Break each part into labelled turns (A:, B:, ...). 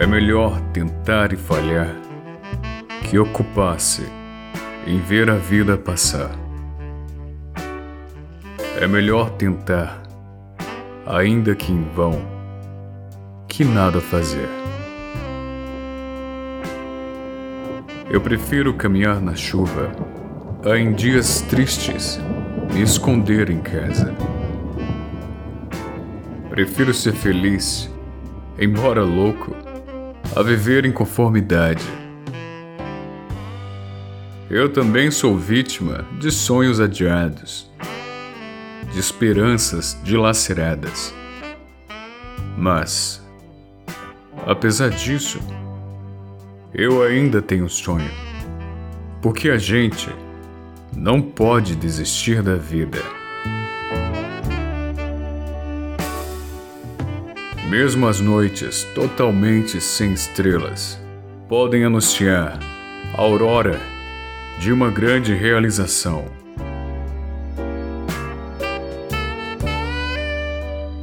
A: É melhor tentar e falhar que ocupar-se em ver a vida passar. É melhor tentar, ainda que em vão, que nada fazer. Eu prefiro caminhar na chuva a em dias tristes me esconder em casa. Prefiro ser feliz, embora louco, a viver em conformidade. Eu também sou vítima de sonhos adiados, de esperanças dilaceradas. Mas, apesar disso, eu ainda tenho sonho, porque a gente não pode desistir da vida. Mesmo as noites totalmente sem estrelas podem anunciar a aurora de uma grande realização.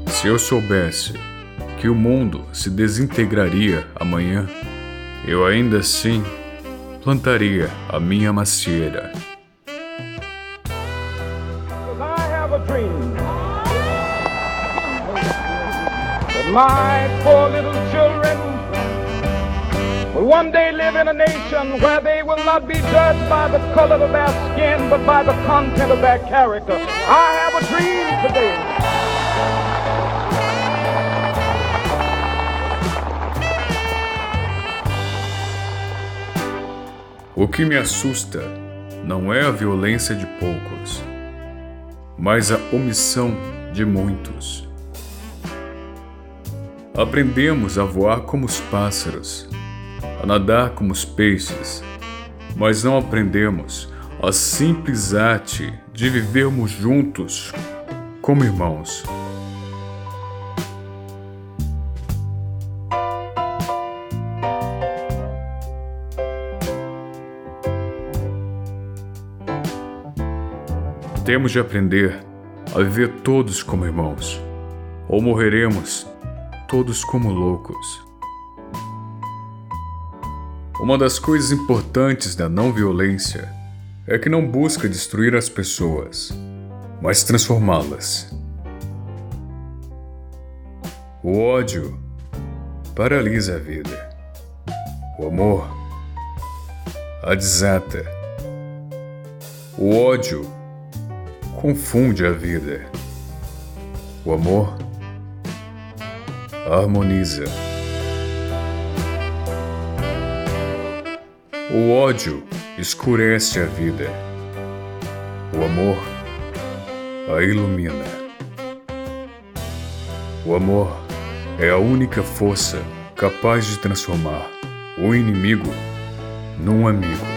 A: Se eu soubesse que o mundo se desintegraria amanhã, eu ainda assim plantaria a minha macieira.
B: My poor little children will one day live in a nation where they will not be judged by the color of their skin, but by the content of their character. I have a dream today.
A: O que me assusta não é a violência de poucos, mas a omissão de muitos. Aprendemos a voar como os pássaros, a nadar como os peixes, mas não aprendemos a simples arte de vivermos juntos como irmãos. Temos de aprender a viver todos como irmãos, ou morreremos todos como loucos. Uma das coisas importantes da não violência é que não busca destruir as pessoas, mas transformá-las. O ódio paralisa a vida. O amor a desata. O ódio confunde a vida. O amor harmoniza. O ódio escurece a vida. O amor a ilumina. O amor é a única força capaz de transformar o inimigo num amigo.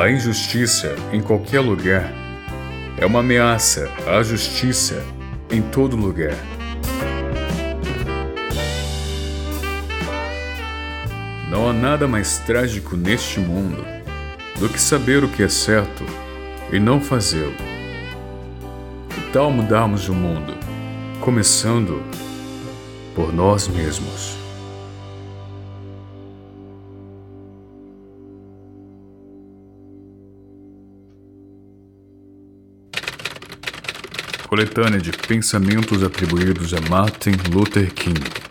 A: A injustiça em qualquer lugar é uma ameaça à justiça em todo lugar. Não há nada mais trágico neste mundo do que saber o que é certo e não fazê-lo. Que tal mudarmos o mundo, começando por nós mesmos? Coletânea de pensamentos atribuídos a Martin Luther King.